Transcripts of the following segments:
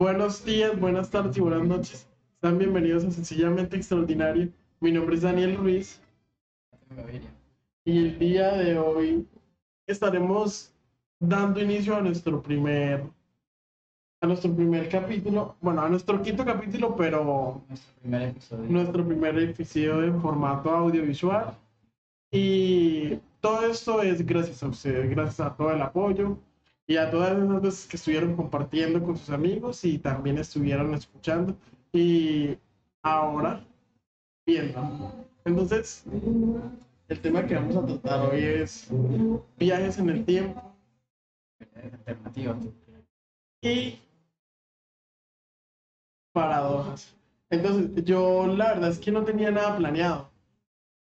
Buenos días, buenas tardes y buenas noches. Sean bienvenidos a Sencillamente Extraordinario. Mi nombre es Daniel Ruiz y el día de hoy estaremos dando inicio a nuestro primer a nuestro primer capítulo, bueno, a nuestro quinto capítulo, pero Nuestro primer episodio. nuestro primer episodio en formato audiovisual. Y todo esto es gracias a ustedes, gracias a todo el apoyo y a todas esas veces que estuvieron compartiendo con sus amigos y también estuvieron escuchando y ahora viendo. Entonces, el tema que vamos a tratar hoy es viajes en el tiempo Alternativa. y paradojas. Entonces, yo la verdad es que no tenía nada planeado,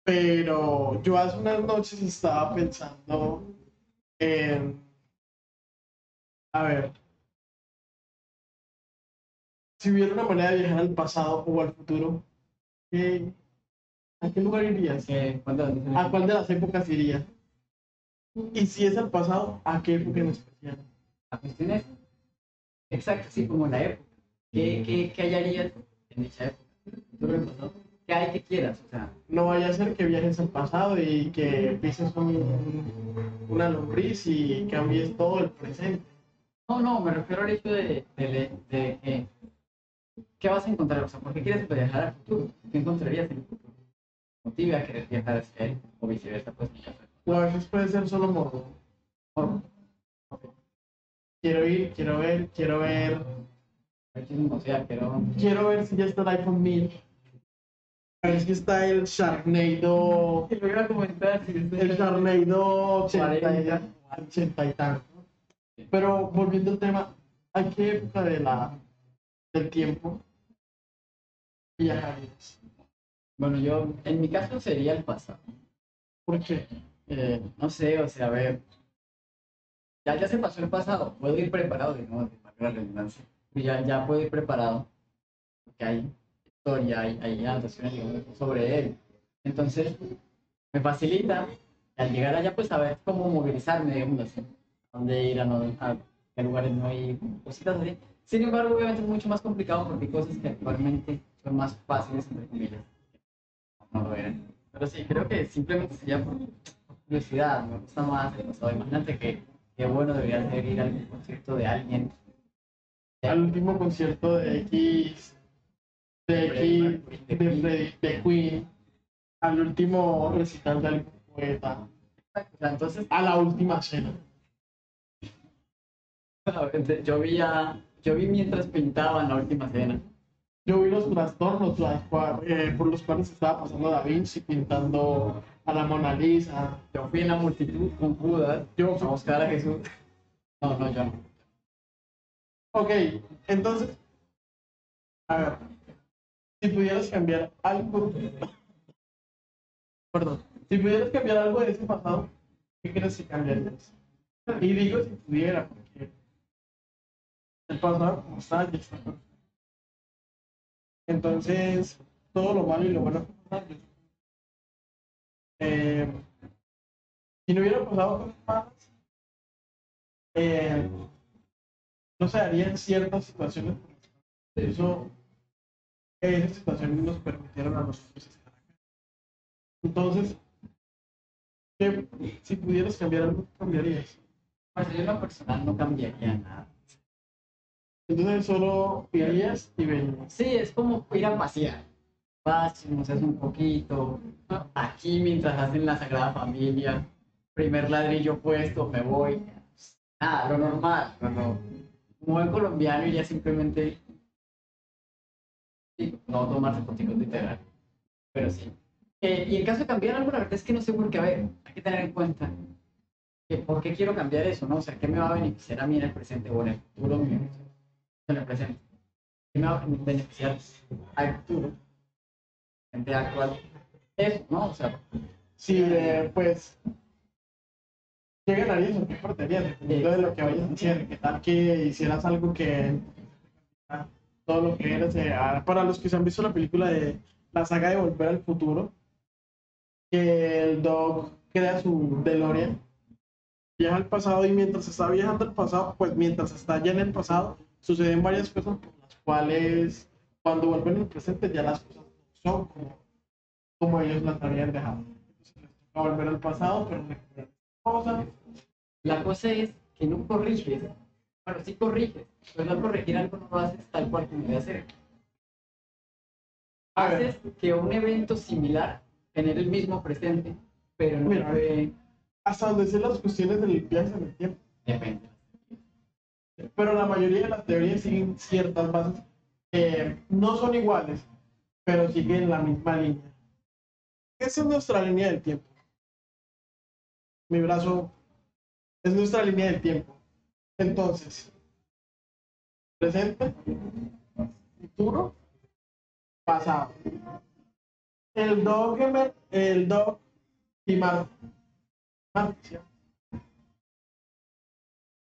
pero yo hace unas noches estaba pensando en, a ver, si hubiera una manera de viajar al pasado o al futuro, ¿qué- ¿a qué lugar irías? ¿Qué- ¿Cuántas veces? ¿A cuál de las épocas irías? Y si es al pasado, ¿a qué época en especial? La cuestión es exacto, así como la época. ¿Qué, qué, qué hallarías en dicha época? ¿Tú lo pasado? ¿Qué hay que quieras? O sea, No vaya a ser que viajes al pasado y que pises un- una lombriz y cambies todo el presente. No, no, me refiero al hecho de, de, de, de que. ¿Qué vas a encontrar? O sea, ¿por qué quieres viajar al futuro? ¿Qué encontrarías en el futuro? ¿Motiva a querer viajar hacia él? O viceversa, pues. O a veces puede ser solo morbo. Por Quiero ir, quiero ver, quiero ver. o sea, pero. Quiero ver si ya está el iPhone 1000. A ver si está el Sharknado. El Sharknado 80 y, 40. 80 y tanto. Pero volviendo al tema, ¿a qué época de la, del tiempo viajarías? Bueno, yo, en mi caso sería el pasado. ¿Por qué? Eh, no sé, o sea, a ver. Ya, ya se pasó el pasado, puedo ir preparado, de nuevo, de la redundancia. Y Ya, ya puedo ir preparado, porque hay historia, hay, hay anotaciones digamos, sobre él. Entonces, me facilita al llegar allá, pues saber cómo movilizarme, digamos así, dónde ir, a, no- a qué lugares no ir, cositas así. Sin embargo, obviamente es mucho más complicado porque hay cosas que actualmente son más fáciles, entre comillas, no lo eran. Pero sí, creo que simplemente sería por curiosidad, me gusta más el pasado. Imagínate que qué bueno debería ser ir al concierto de alguien. Al último concierto de X, de X, de Freddy, de Queen, al último recital de algún poeta, entonces, a la última cena. Yo vi, a, yo vi mientras pintaban la última cena. Yo vi los trastornos las eh, por los cuales estaba pasando Da Vinci pintando a la Mona Lisa. Yo fui en la multitud con Judas Yo a buscar a Jesús. No, no, yo no. Ok, entonces, a ver, si pudieras cambiar algo, perdón, si pudieras cambiar algo de ese pasado, ¿qué crees que cambiarías? Y digo si pudiera, el pasado como perfecto. Entonces, todo lo malo y lo bueno pasa, yo- eh, si no hubiera pasado cosas malas, eh, no se darían ciertas situaciones. Por eso, esas situaciones nos permitieron a nosotros estar acá. Entonces, ¿qué- si pudieras cambiar algo, ¿qué cambiarías? Pues yo en lo personal no cambiaría nada. Entonces, solo irías y verías. Sí, es como ir a pasear. Vas, chismoseas un poquito. Aquí mientras hacen la Sagrada Familia, primer ladrillo puesto, me voy. Nada, lo normal. Cuando buen colombiano iría simplemente sí, no tomarse fotitos literal. Pero sí. Eh, y en caso de cambiar algo, la verdad es que no sé por qué. A ver, hay que tener en cuenta que por qué quiero cambiar eso, ¿no? O sea, ¿qué me va a beneficiar a mí en el presente o en el futuro? mío? En el presente. ¿Qué me va a beneficiar al futuro? En el actual. Eso, ¿no? O sea, Si, eh, pues, ¿qué ganarías o qué perderías? Dependiendo de lo que vayas a hacer. ¿Qué tal que hicieras algo que todo lo que eres? eh, para los que se han visto la película de la saga de Volver al Futuro, que el Doc crea su DeLorean, viaja al pasado y mientras está viajando al pasado, pues mientras está ya en el pasado, suceden varias cosas por las cuales cuando vuelven al presente ya las cosas no son como, como ellos las habían dejado. Entonces les toca volver al pasado, pero recuperar cosas. La cosa es que no corriges. Bueno, sí corriges, pero al corregir algo no lo haces tal cual como debe hacer. Haces que un evento similar genere el mismo presente, pero no Mira. fue... Hasta donde sé las cuestiones del viaje en el tiempo. Depende. Pero la mayoría de las teorías siguen ciertas bases. eh, no son iguales, pero siguen la misma línea. Esa es nuestra línea del tiempo. Mi brazo es nuestra línea del tiempo. Entonces, presente, futuro, pasado. El dog, emer- el dog y.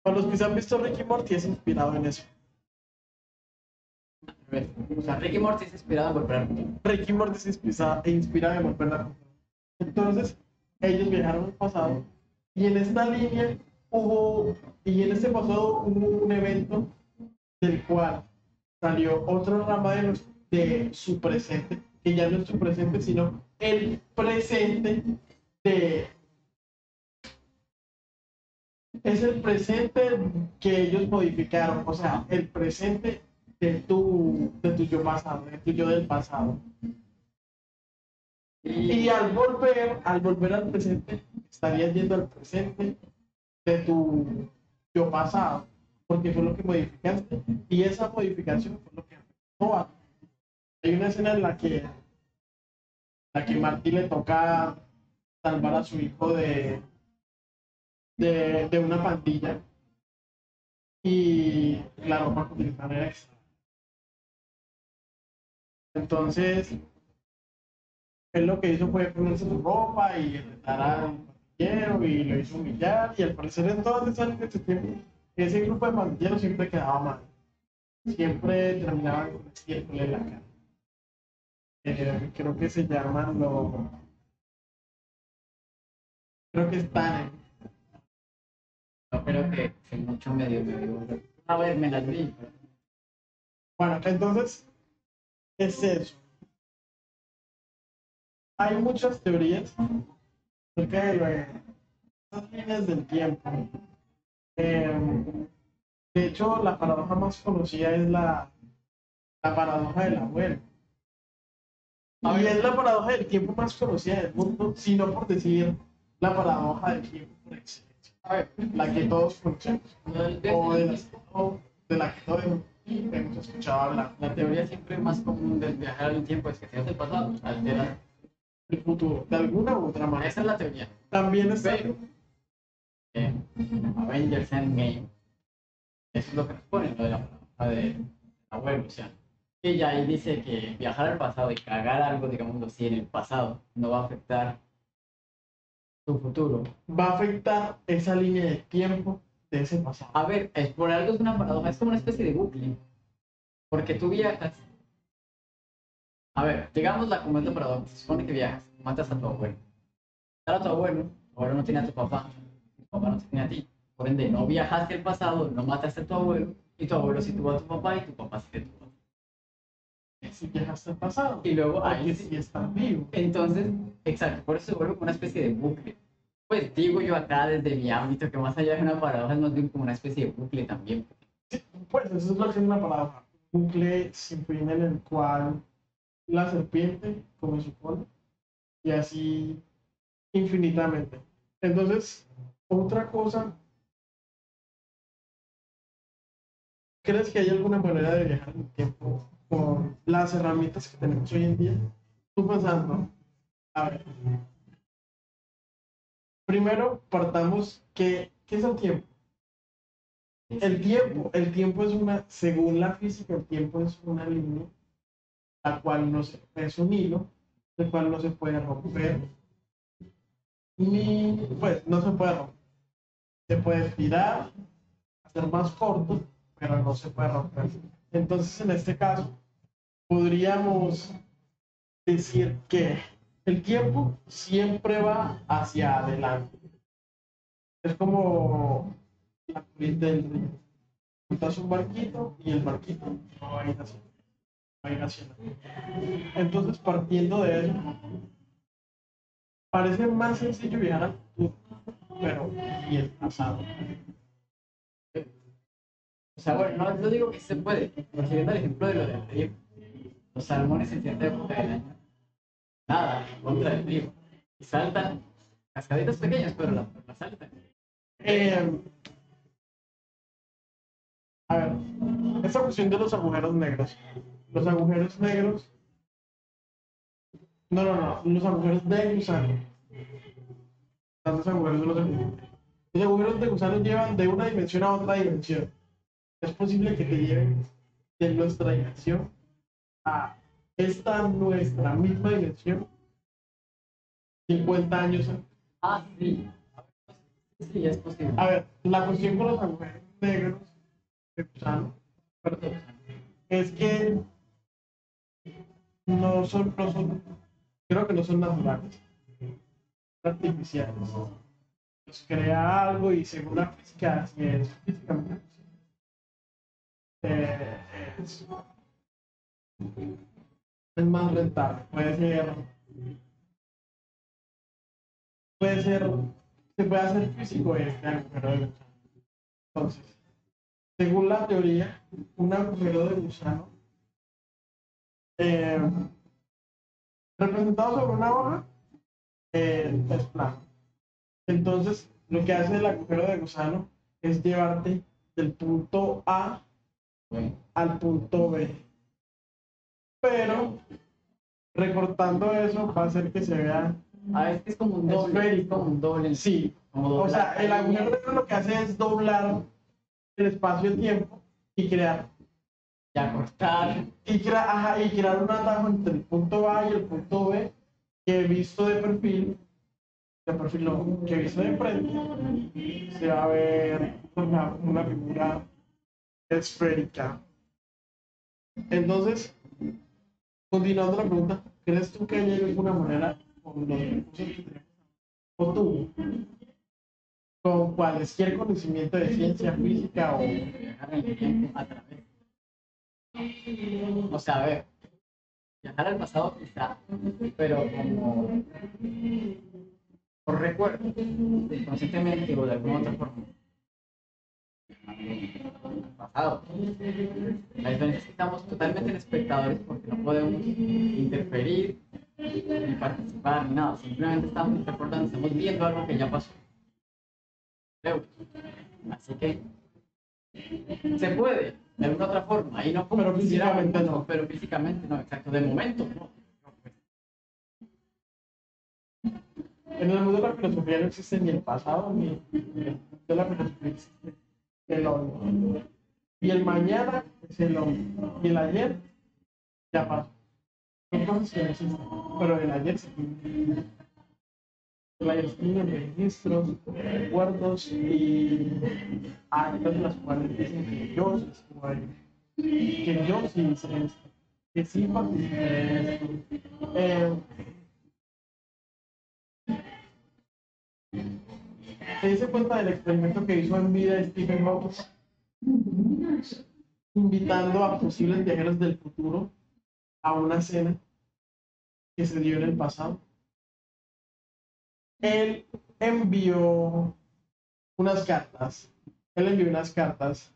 Para los que se han visto Ricky Morty es inspirado en eso. A O sea, Ricky Morty es inspirado en volver futuro. Ricky Morty se inspira, e inspira en volver a Entonces, ellos viajaron al pasado y en esta línea hubo, y en este pasado hubo un evento del cual salió otra rama de, los- de su presente, que ya no es su presente, sino el presente de... Es el presente que ellos modificaron, o sea, el presente de tu, de tu yo pasado, de tu yo del pasado. Y al volver, al volver al presente, estarías yendo al presente de tu yo pasado, porque fue lo que modificaste. Y esa modificación fue lo que afectó a. Hay una escena en la que, la que Martí le toca salvar a su hijo de, de, de una pandilla. Y la ropa que utilizaban era extra. Entonces, él lo que hizo fue ponerse su ropa y retar al pandillero y lo hizo humillar. Y al parecer en líneas de tiempo, ese grupo de pandilleros siempre quedaba mal. Siempre terminaban con estiércol en la cara. Eh, creo que se llaman los. Creo que están en. No creo que mucho medio me dio. A ver, me las vi. Bueno, entonces, es eso. Hay muchas teorías acerca de esas líneas del tiempo. Eh, de hecho, la paradoja más conocida es la, la paradoja del abuelo. A ver. es la paradoja del tiempo más conocida del mundo, sino por decir la paradoja del tiempo. A ver, La que todos conocemos, o de, las- o de la que todos hemos escuchado hablar. La teoría siempre más común del viajar al tiempo es que si es el pasado, altera. el futuro, de alguna u otra manera. Esa es la teoría. También está Pero eh, Avengers Endgame, eso es lo que nos pone, lo de la paradoja del abuelo. O sea, ella ahí dice que viajar al pasado y cagar algo, digámoslo así, en el pasado, no va a afectar tu futuro. va a afectar esa línea de tiempo de ese pasado. A ver, es, por algo es una paradoja, es como una especie de bucle. Porque tú viajas. A ver, como es la paradoja. Se supone que viajas, matas a tu abuelo. Matar a tu abuelo, tu abuelo no tiene a tu papá, tu papá no tiene a ti. Por ende, no viajaste al pasado, no mataste a tu abuelo, y tu abuelo sí tuvo a tu papá y tu papá sí te tuvo. a ti. Si viajaste al pasado. Y luego ahí si estás vivo. Entonces, exacto, por eso se vuelve como una especie de bucle. Pues digo yo acá desde mi ámbito que más allá de una paradoja es más bien como una especie de bucle también. Pues eso es lo que es una paradoja. Un bucle fin en el cual la serpiente come su y así infinitamente. Entonces, otra cosa. ¿Crees que hay alguna manera de viajar en el tiempo con las herramientas que tenemos hoy en día? Tú pensando, a ver. Primero, partamos, ¿qué, qué es el tiempo? El tiempo, el tiempo es una, según la física, el tiempo es una línea, la cual no se, es un hilo, el cual no se puede romper, ni, pues, no se puede romper. Se puede estirar, hacer más corto, pero no se puede romper. Entonces, en este caso, podríamos decir que el tiempo siempre va hacia adelante. Es como la corriente del río. un barquito y el barquito no va a ir así. Va a ir hacia Entonces, partiendo de eso, parece más sencillo viajar al futuro, pero y el pasado. O sea, bueno, no, no digo que se puede, pero siguiendo el ejemplo de lo del trigo. Los salmones en cierta época del año, nada, contra del trigo. Y saltan, cascaditas pequeñas, pero la, la saltan. Eh, a ver, esta cuestión de los agujeros negros. Los agujeros negros. No, no, no. Los agujeros de gusano. Tantos agujeros de los agujeros. Los agujeros de gusano llevan de una dimensión a otra dimensión. Es posible que te lleven de nuestra dimensión a esta nuestra misma dimensión 50 años antes. Ah, sí. Sí, es posible. A ver, la cuestión con los agujeros negros de gusano perdón, es que no son, no son, creo que no son naturales, son artificiales. Los crea algo y según la física, así es físicamente posible. Eh, es, es más rentable, puede ser, puede ser se puede hacer físico este agujero de gusano. Entonces, según la teoría, un agujero de gusano eh, representado sobre una hoja eh, es plano. Entonces, lo que hace el agujero de gusano es llevarte del punto A Bueno, al punto B. Pero recortando eso va a hacer que se vea. ah, es como un doble. Es como un doble. Sí, Como O sea, el agujero negro lo que hace es doblar el espacio-tiempo y crear Ya cortar. y, crea- ajá, y crear un atajo entre el punto A y el punto B que visto de perfil, de perfil no, que visto de frente, se va a ver una, una figura esférica. Entonces, continuando la pregunta, ¿crees tú que hay alguna manera con los recursos que? O tú, con cualquier conocimiento de ciencia física o viajar en el tiempo a través. O sea, a ver, viajar al pasado quizá, pero como por recuerdo, conscientemente o de alguna otra forma. Al pasado. La diferencia es que estamos totalmente en espectadores porque no podemos interferir ni participar ni nada, simplemente estamos recordando, estamos viendo algo que ya pasó. Así que se puede, de alguna otra forma, y no como Pero físicamente no. Pero físicamente no, exacto, de momento no. En el mundo de la filosofía no existe ni el pasado ni ni el de la filosofía existe el hoy. Y el mañana es el hoy. Y el ayer ya pasó. Existen. Pero el ayer sí. El ayer tiene registros, recuerdos y actas en las cuales dicen que yo sí. Que yo sí hice esto. Que sí participé de esto. Eh, ¿Se cuenta del experimento que hizo en vida Stephen Hawking? Invitando a posibles viajeros del futuro a una cena que se dio en el pasado. Él envió unas cartas. Él envió unas cartas,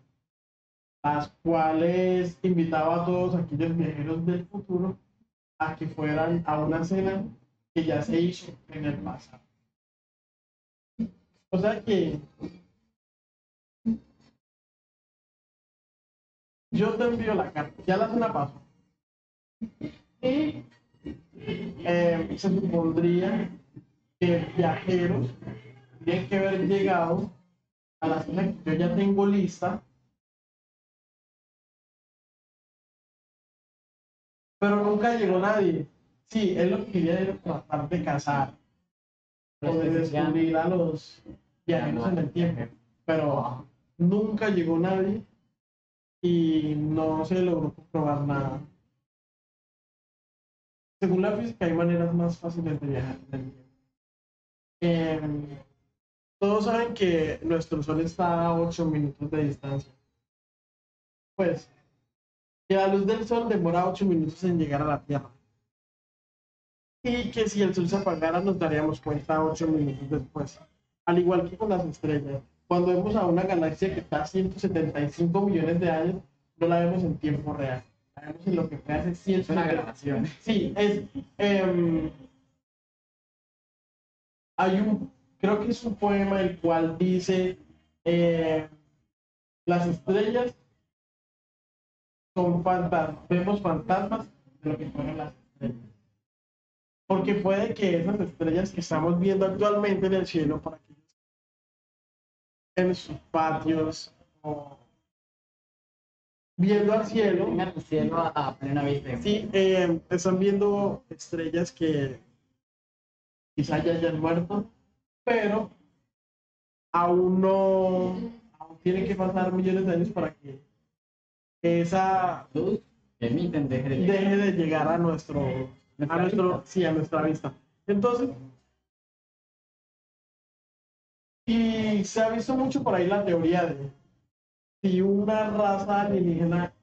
las cuales invitaba a todos aquellos viajeros del futuro a que fueran a una cena que ya se hizo en el pasado. O sea que yo te envío la carta, ya la cena pasó. Y eh, se supondría que viajeros tienen que haber llegado a la cena que yo ya tengo lista. Pero nunca llegó nadie. Sí, él lo que quería era tratar de cazar o de descubrir a los viajeros en el tiempo, pero nunca llegó nadie y no se logró comprobar nada. Según la física hay maneras más fáciles de viajar en el tiempo. Em, todos saben que nuestro sol está a 8 minutos de distancia. pues, que la luz del sol demora 8 minutos en llegar a la Tierra. Y que si el sol se apagara nos daríamos cuenta 8 minutos después. Al igual que con las estrellas. Cuando vemos a una galaxia que está a 175 millones de años, no la vemos en tiempo real. La vemos en lo que fue hace 100 Es una grabación. Sí, es. em, hay un. Creo que es un poema el cual dice: eh, Las estrellas son fantasmas. Vemos fantasmas de lo que fueron las estrellas. Porque puede que esas estrellas que estamos viendo actualmente en el cielo, para que en sus patios o viendo al cielo, Tengan el cielo a, a plena vista. Sí, eh, están viendo estrellas que quizá ya hayan muerto, pero aún no, aún tienen que pasar millones de años para que esa Luz que emiten deje de llegar. deje de llegar a nuestro, a nuestro, vista. sí, a nuestra vista. Entonces, y se ha visto mucho por ahí la teoría de si una raza alienígena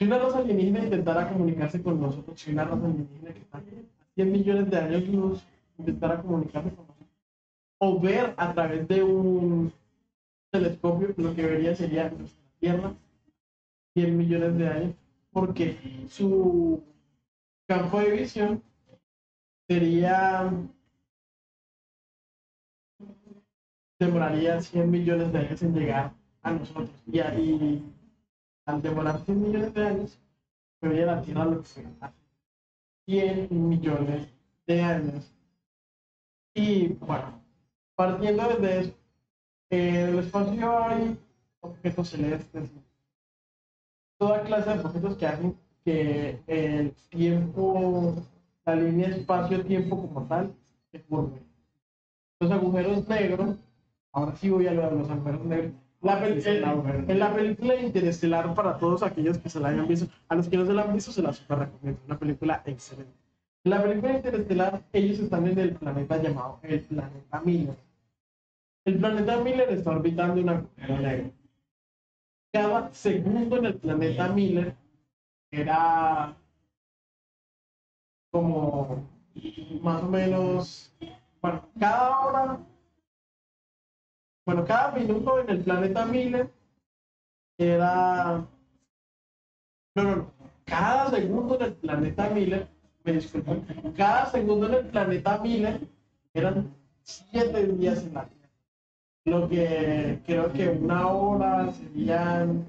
una raza alienígena intentara comunicarse con nosotros, si una raza alienígena que está a 100 millones de años luz intentara comunicarse con nosotros, o ver a través de un telescopio, lo que vería sería nuestra Tierra 100 millones de años, porque su campo de visión sería demoraría 100 millones de años en llegar a nosotros. Y al demorar 100 millones de años, vería la Tierra lo que hace 100 millones de años. Y bueno, partiendo desde eso, el espacio hay objetos celestes, toda clase de objetos que hacen que el tiempo, la línea espacio-tiempo como tal, se curve. Los agujeros negros, ahora sí voy a hablar de los agujeros negros. La el- en la película Interestelar, para todos aquellos que se la hayan visto, a los que no se la han visto, se la super recomiendo. Una película excelente. En la película Interestelar, ellos están en el planeta llamado el planeta Miller. El planeta Miller está orbitando un agujero negro. Cada segundo en el planeta Miller era como más o menos, bueno, cada hora, bueno, cada minuto en el planeta Miller era, no, no, no, cada segundo en el planeta Miller, me disculpo, cada segundo en el planeta Miller eran siete días en la Tierra. Lo que creo que una hora serían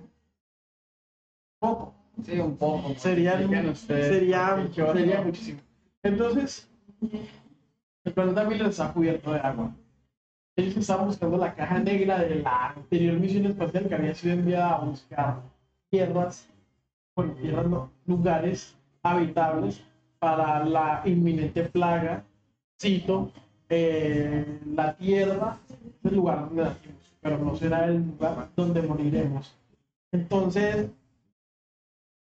poco Sí, un poco. sería, Expliquen ustedes, sería, muchísimo. Entonces, el planeta Miller está cubierto de agua. Ellos estaban buscando la caja negra de la anterior misión espacial que había sido enviada a buscar tierras, bueno, tierras no, lugares habitables para la inminente plaga. Cito, eh, la tierra es el lugar donde nacimos, pero no será el lugar donde moriremos. Entonces,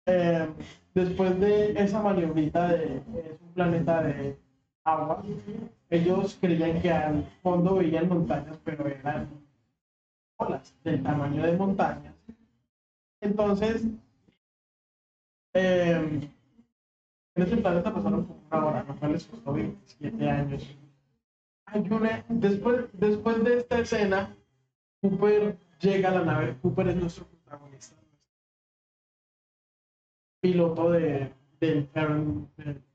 eh, después de esa maniobrita de es un planeta de agua, ellos creían que al fondo veían montañas, pero eran olas del tamaño de montañas. Entonces, eh, en ese planeta pasaron como una hora, lo cual les costó 27 años. Una, después, después de esta escena, Cooper llega a la nave. Cooper es nuestro piloto de, del,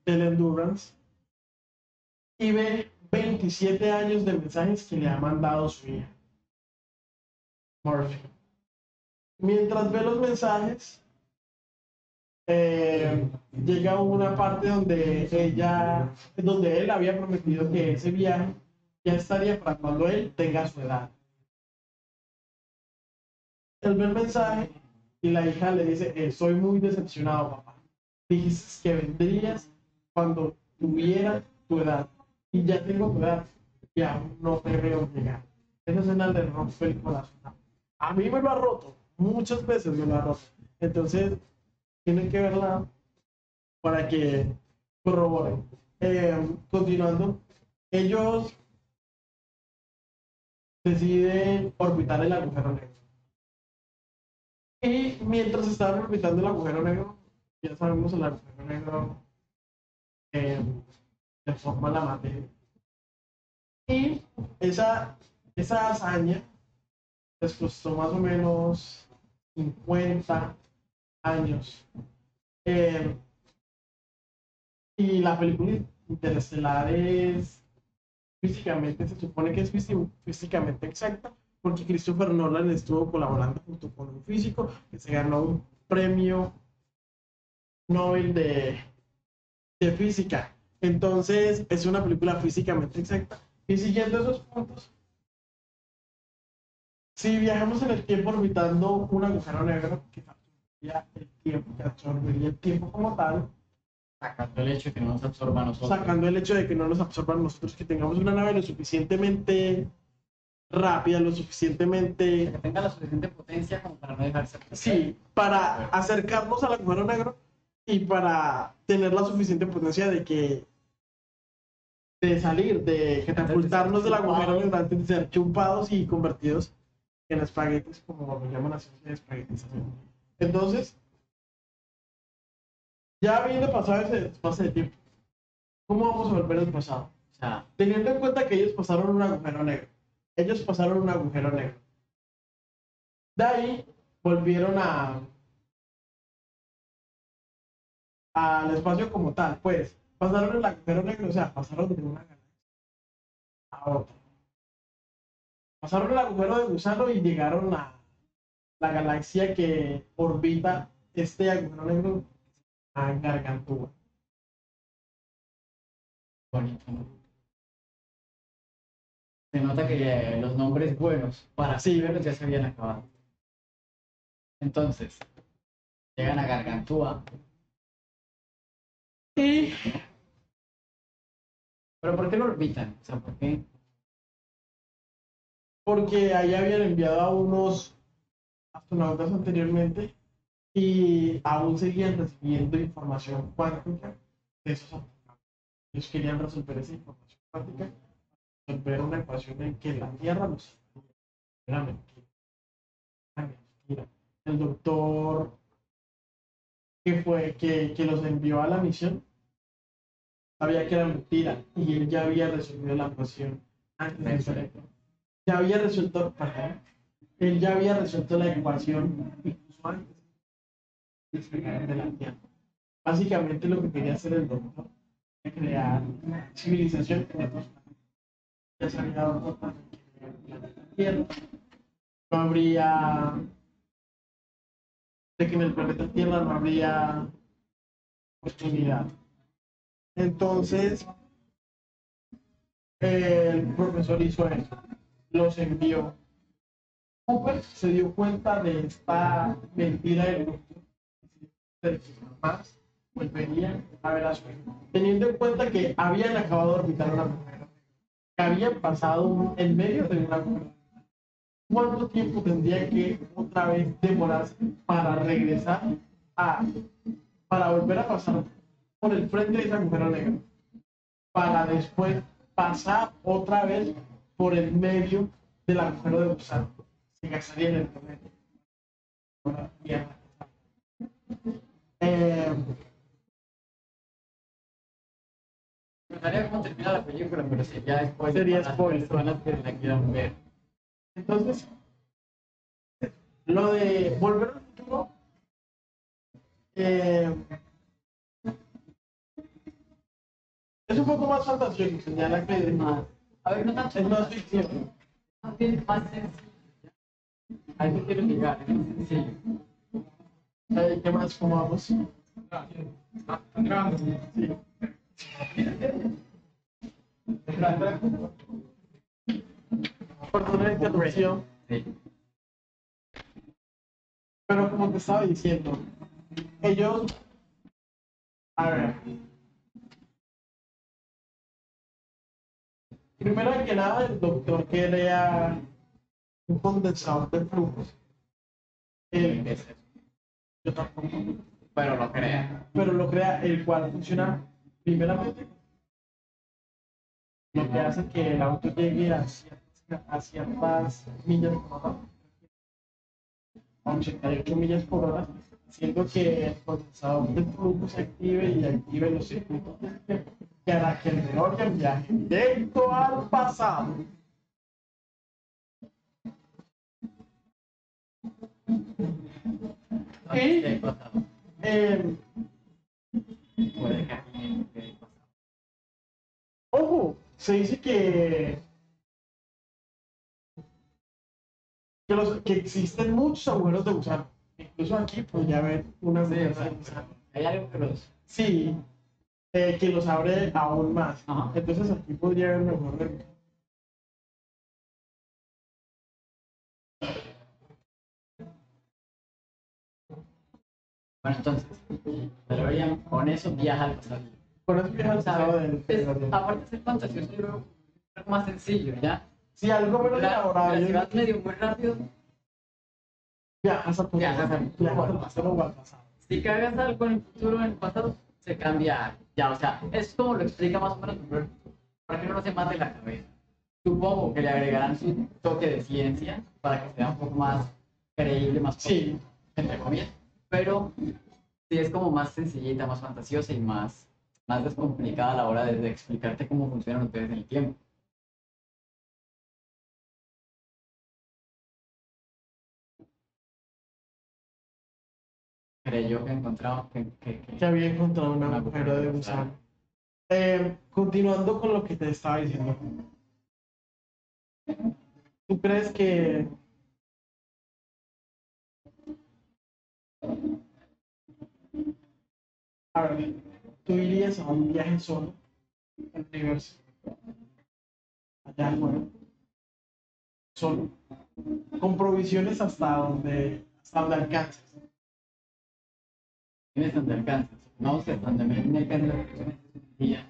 Endurance y ve 27 años de mensajes que le ha mandado su hija, Murphy. Mientras ve los mensajes, eh, llega una parte donde ella, donde él había prometido que ese viaje ya estaría para cuando él tenga su edad. Él ve el mensaje y la hija le dice, estoy muy decepcionado, papá. Dijiste que vendrías cuando tuviera tu edad. Y ya tengo tu edad. Y aún no te veo llegar. Esa escena le rompe el corazón. A mí me lo ha roto. Muchas veces me lo ha roto. Entonces, tienen que verla para que corroboren. Eh, continuando, ellos deciden orbitar el agujero negro. Y mientras estaban orbitando el agujero negro, ya sabemos el agujero negro eh, deforma la materia. Y esa, esa hazaña les costó más o menos 50 años. Eh, y la película Interestelar es físicamente, se supone que es físi- físicamente exacta, porque Christopher Nolan estuvo colaborando junto con un físico que se ganó un premio Nobel de, de física. Entonces, es una película físicamente exacta. Y siguiendo esos puntos, si viajamos en el tiempo orbitando un agujero negro que absorbería el tiempo, que absorbería el tiempo como tal, Sacando el hecho de que no nos absorba a nosotros. sacando el hecho de que no nos absorban nosotros, que tengamos una nave lo suficientemente rápida, lo suficientemente Que tenga la suficiente potencia como para no dejarse. Sí, para acercarnos al agujero negro y para tener la suficiente potencia de que de salir, de catapultarnos del agujero negro antes de ser chupados y convertidos en espaguetis, como lo llaman así, en espaguetis. Entonces, ya habiendo pasado ese espacio de tiempo, ¿cómo vamos a volver al pasado? O sea, Teniendo en cuenta que ellos pasaron un agujero negro. Ellos pasaron un agujero negro. De ahí volvieron al espacio como tal, pues pasaron el agujero negro, o sea, pasaron de una galaxia a otra. Pasaron el agujero de gusano y llegaron a la galaxia que orbita este agujero negro a Gargantúa. bonito. Se nota que los nombres buenos para Sí. ciberos ya se habían acabado. Entonces, llegan a Gargantúa. Y ¿Pero por qué lo orbitan? O sea, ¿por qué? porque ahí habían enviado a unos astronautas anteriormente y aún seguían recibiendo información cuántica de esos astronautas. Ellos querían resolver esa información cuántica, resolver una ecuación en que la Tierra los era mentira. Mentira. El doctor que fue que, que los envió a la misión sabía que era mentira y él ya había resolvido la ecuación antes de ya había resuelto, perdón, él ya había resuelto la ecuación incluso antes de la Tierra. Básicamente lo que quería hacer el doctor era crear civilización en otros se había dado cuenta de que el planeta Tierra no habría de que en el planeta Tierra no habría oportunidad. Entonces, el profesor hizo eso los envió. Cooper se dio cuenta de esta mentira del doctor, de volverían a ver a su hijo, teniendo en cuenta que habían acabado de orbitar una mujer, que habían pasado en medio de una mujer. ¿Cuánto tiempo tendría que otra vez demorarse para regresar a, para volver a pasar por el frente de esa mujer negra? Para después pasar otra vez por el medio del agujero de gusano. Se gastaría en el. Eh, Me gustaría cómo termina la película, pero si ya después Sería para spoiler. las personas que la quieran ver. entonces, lo de volver al futuro. eh, es un poco más fantasioso, señala que es más, A ver, no tanto. es más ficción. Más bien más sencillo. A eso quiero llegar, es más sencillo. ¿Qué más? ¿Cómo vamos? Sí. Perdón interrupción. Sí. Pero como te estaba diciendo, ellos, a ver, primero que nada el doctor crea un condensador de flujos. El- yo tampoco, Pero lo crea. pero lo crea el cual funciona primeramente lo que hace que el auto llegue a ciertas a ciertas millas por hora, a 88 millas por hora, haciendo que el procesador de flujo se active y active los circuitos que hará que el DeLorean viaje directo al pasado. Entonces, ¿qué pasa? Eh, se dice que, que, los, que existen muchos agujeros de gusano. Incluso aquí podría haber una Sí, agujero o sea, de gusano. hay los. Sí, eh, que los abre aún más. Ajá. Entonces aquí podría haber agujero de. Bueno, entonces, DeLorean con eso viaja al pasado. Por eso del del- aparte de ser fantasioso, yo creo que es más sencillo, ¿ya? Si algo menos La, elaborado, la ciudad que medio muy rápido, viajas al Viajas pasado. si cagas algo en el futuro en el pasado, se cambia ya, o sea, es como lo explica más o menos para que no se mate la cabeza. Supongo que le agregarán su toque de ciencia para que sea un poco más creíble, más Sí, entre comillas, pero sí es como más sencillita, más fantasiosa y más, más descomplicada a la hora de, de explicarte cómo funcionan ustedes en el tiempo. Creyó que encontraba que, que, que- que había encontrado un agujero de gusano. Eh, continuando con lo que te estaba diciendo. ¿Tú crees que a ver, tú irías a un viaje solo al universo? Allá al nuevo. Solo. Con provisiones hasta donde, hasta donde alcances. tienes donde alcanzas. No, sea, donde me día.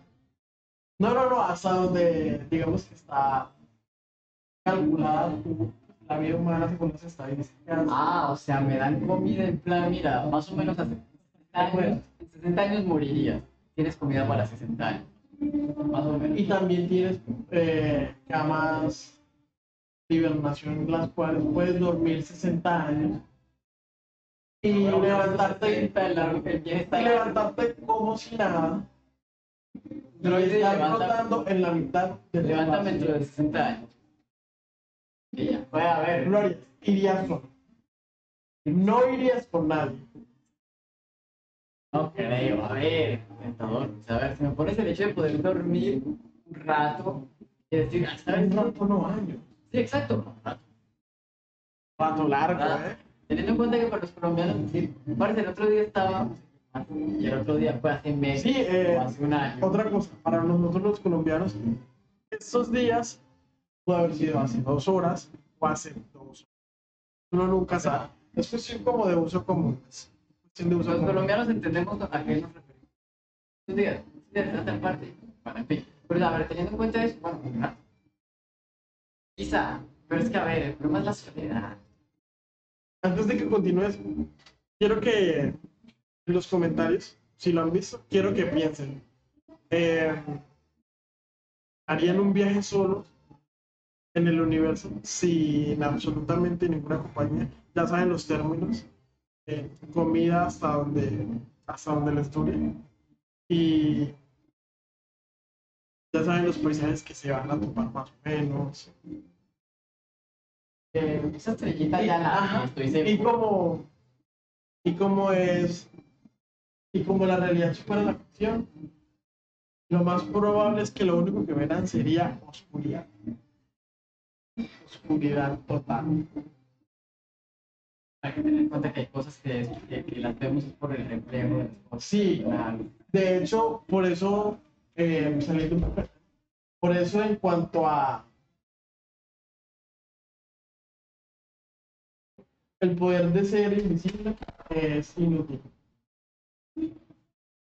No, no, no, hasta donde digamos que está calculada tu- la vida humana según las estadísticas. Ah, o sea, me dan comida en plan, mira, más o menos 60 años, en 60 años morirías. Tienes comida para 60 años. Más o menos. Y también tienes eh, camas de hibernación en las cuales puedes dormir 60 años y Bueno, levantarte, 60, el largo que el pie está y levantarte como si nada. Pero y estar levanta- en la mitad del Levántame espacio. dentro de 60 años. Y ya. Puede haber. Lo harías, irías solo. No irías con nadie. No creo, a ver, tentador. O sea, a ver, si me pones el hecho de poder dormir un rato y decir, ah, ¿sabes? Un rato, no años. Sí, exacto. un rato. Largo, Ah, ¿eh? Teniendo en cuenta que para los colombianos, sí, parece el otro día estaba y el otro día fue hace meses, Sí, eh, o hace un año. Otra cosa, para nosotros los colombianos, estos días puede haber sido hace dos horas o hace dos horas. Uno nunca sabe. Es cuestión como de uso común. Los colombianos entendemos a qué nos referimos. Un día, un día de parte. Bueno, en fin. Pero a ver, teniendo en cuenta eso, bueno, rato. Quizá, pero es que a ver, el problema es la soledad. Antes de que continúes, quiero que en los comentarios, si lo han visto, quiero que piensen. Eh, ¿Harían un viaje solo en el universo sin absolutamente ninguna compañía? Ya saben los términos. Eh, comida hasta donde, hasta donde les dure. Y ya saben los paisajes que se van a topar más o menos. Eh, Esa estrellita ya la estoy y seguro. como y como es y como la realidad supera la ficción lo más probable es que lo único que verán sería oscuridad oscuridad total Hay que tener en cuenta que hay cosas que, que, que las vemos por el reflejo de las cosas. sí Claro. de hecho por eso eh, saliendo un poco por eso en cuanto a el poder de ser invisible es inútil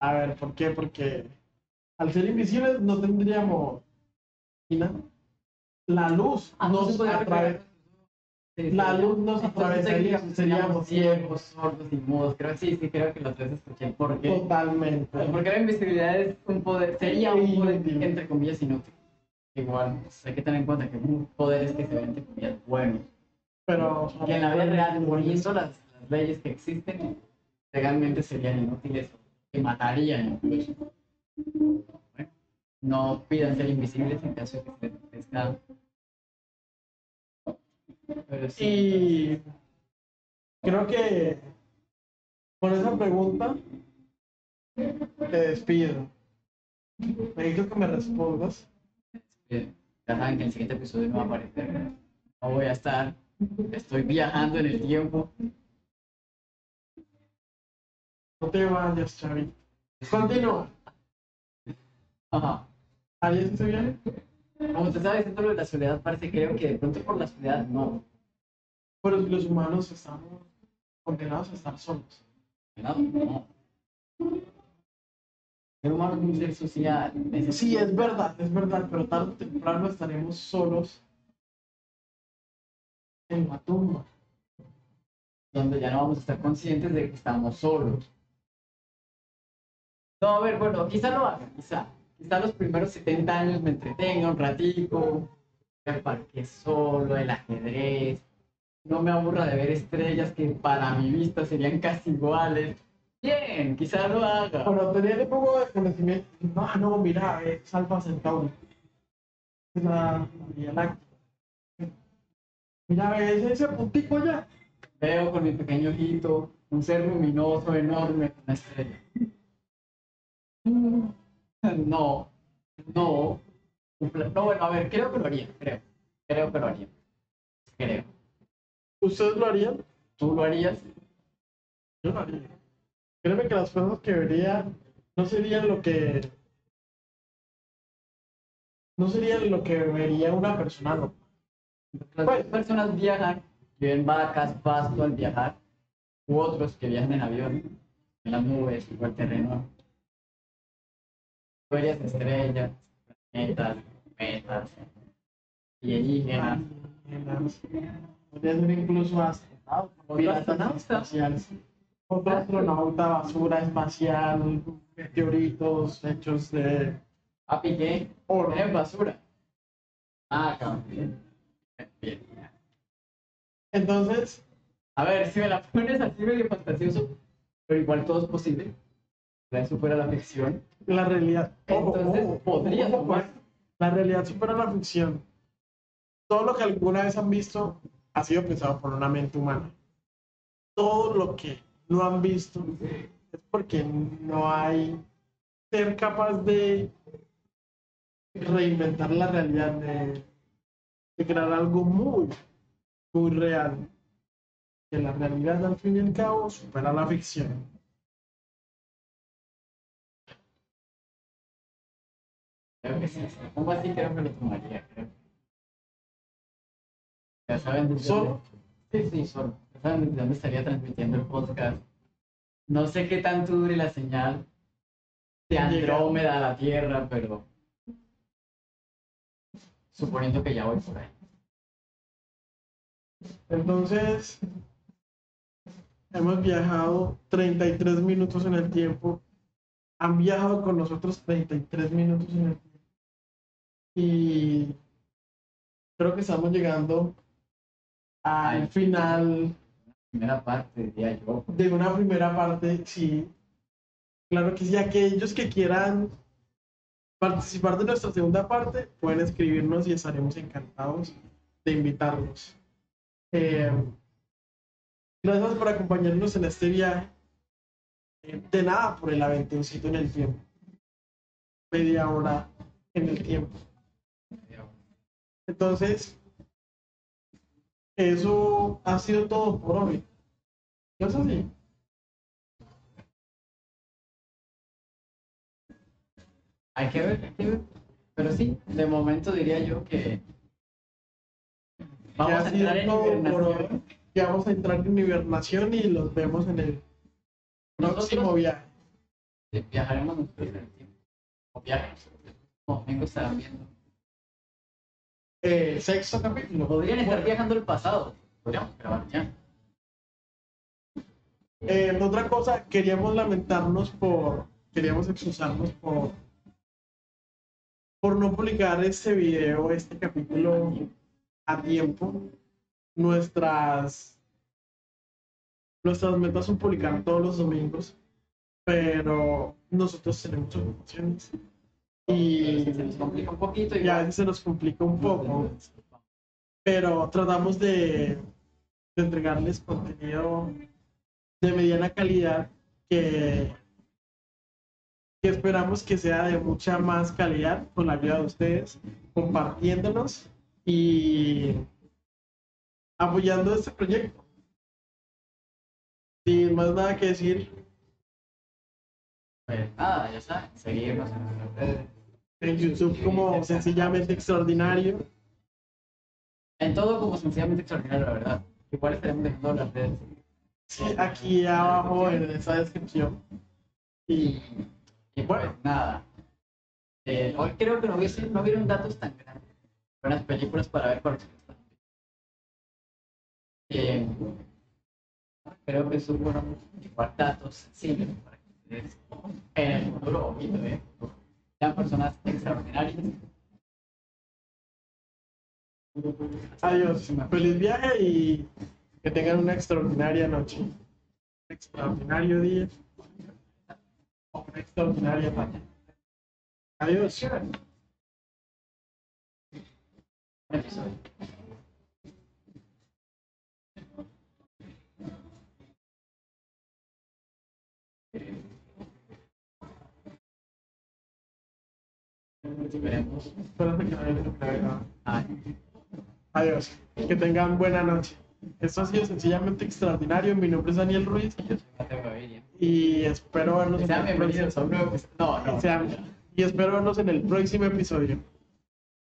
A ver, ¿por qué? Porque al ser invisibles no tendríamos la luz Ah, no se nos puede atrae, la luz nos atravesaría, seríamos ciegos, sordos y mudos. Creo sí, sí, creo que los tres escuché el porqué. totalmente. Porque la invisibilidad es un poder, sería un poder, entre comillas, inútil. igual pues, hay que tener en cuenta que hay poderes que se ven entre comillas buenos. Pero Que en la vida real, poniendo las, las leyes que existen, legalmente serían inútiles que matarían incluso. Bueno, no pidan ser invisibles en caso de que se les Y creo que con esa pregunta te despido. Necesito que me respondas. eh, ya saben que en el siguiente episodio no va a aparecer. No voy a estar. Estoy viajando en el tiempo. No te vayas, Chavi. Continúa. Ajá. ¿Harías este viaje? Como te estaba diciendo lo de la soledad, parece creo que de pronto por la soledad no. Pero los humanos estamos condenados a estar solos. No, no. El humano es un ser social. Sí, es verdad, es verdad, pero tarde o temprano estaremos solos en la tumba. Donde ya no vamos a estar conscientes de que estamos solos. No, a ver, bueno, quizá lo haga, quizá. Quizá los primeros 70 años me entretenga un ratico. El parque solo, el ajedrez. No me aburra de ver estrellas que para mi vista serían casi iguales. Bien, quizá lo haga. Pero tener un poco de conocimiento. No, no, mira, es Alfa Centauri. Es la la Vía Láctea. Mira, ves ese puntico ya. Veo con mi pequeño ojito un ser luminoso enorme, una estrella. No, no. No, bueno, a ver, creo que lo haría, creo. Creo que lo haría. Creo. ¿Ustedes lo harían? ¿Tú lo harías? Yo lo haría. Créeme que las cosas que vería no serían lo que. No serían lo que vería una persona normal. Las Pues- personas viajan, ven vacas, pasto al viajar, u otros que viajan en avión, en las nubes, o el terreno. Verías estrellas, planetas, metas, alienígenas. Podría ser incluso astronauta. Otro astronauta. espaciales. Otro astronauta, basura espacial, meteoritos hechos de Papi, ¿qué? oro. Es basura. Ah. Bien. Entonces, A ver, si me la pones así medio fantasioso, pero igual todo es posible. La supera la ficción. la realidad. ojo, Entonces, ojo, podría tomar- La realidad supera la ficción. Todo lo que alguna vez han visto ha sido pensado por una mente humana. Todo lo que no han visto es porque no hay ser capaz de reinventar la realidad, de, de crear algo muy, muy real. Que la realidad al fin y al cabo supera la ficción. Creo que sí. Si pongo así, creo que lo tomaría. Creo. Ya saben ¿Solo? Sí, sí, solo. Ya saben desde dónde estaría transmitiendo el podcast. No sé qué tanto dure la señal de Andrómeda a la Tierra, pero suponiendo que ya voy por ahí. Entonces, hemos viajado 33 minutos en el tiempo. Han viajado con nosotros 33 minutos en el tiempo. Y creo que estamos llegando al final Primera parte, diría yo. de una primera parte. Sí, claro que sí. Aquellos que quieran participar de nuestra segunda parte pueden escribirnos y estaremos encantados de invitarlos. Eh, gracias por acompañarnos en este viaje. Eh, de nada por el aventuncito en el tiempo. Media hora en el tiempo. Entonces, eso ha sido todo por hoy. ¿No es así? Hay que ver, hay que ver. Pero sí, de momento diría yo que vamos a entrar en hibernación. Que vamos a entrar en hibernación y los vemos en el próximo viaje. viajaremos nosotros en el tiempo. O viajes. Estarán viendo. Eh, sexto capítulo. Podrían estar viajando al pasado. Podríamos grabar ya. eh, otra cosa, queríamos lamentarnos por, queríamos excusarnos por por no publicar este video, este capítulo a tiempo, nuestras nuestras metas son publicar todos los domingos, pero nosotros tenemos ocupaciones y Se nos complica un poquito. y a veces se nos complica un poco, pero tratamos de, de entregarles contenido de mediana calidad que, que esperamos que sea de mucha más calidad con la ayuda de ustedes, compartiéndonos y apoyando este proyecto. Sin más nada que decir, Pues nada, ya saben, seguirnos en nuestras redes. En YouTube como sencillamente extraordinario. En todo como sencillamente extraordinario, la verdad. Igual estaremos dejando las redes. Sí, aquí abajo en esa descripción. Y Y pues nada. Eh, hoy creo que no, hubiese, no hubieron datos tan grandes. Buenas películas para ver están. Eh, creo que fueron igual datos simples para que ustedes en el futuro o poquito, eh, sean personas extraordinarias. adiós. Feliz viaje y que tengan una extraordinaria noche. Un extraordinario día. O una extraordinaria tarde. Adiós. Esperemos. Adiós. Que tengan buena noche. Esto ha sido sencillamente extraordinario. Mi nombre es Daniel Ruiz yo soy Mateo Gaviria. y espero verlos en el próximo. No, y espero verlos en el próximo episodio.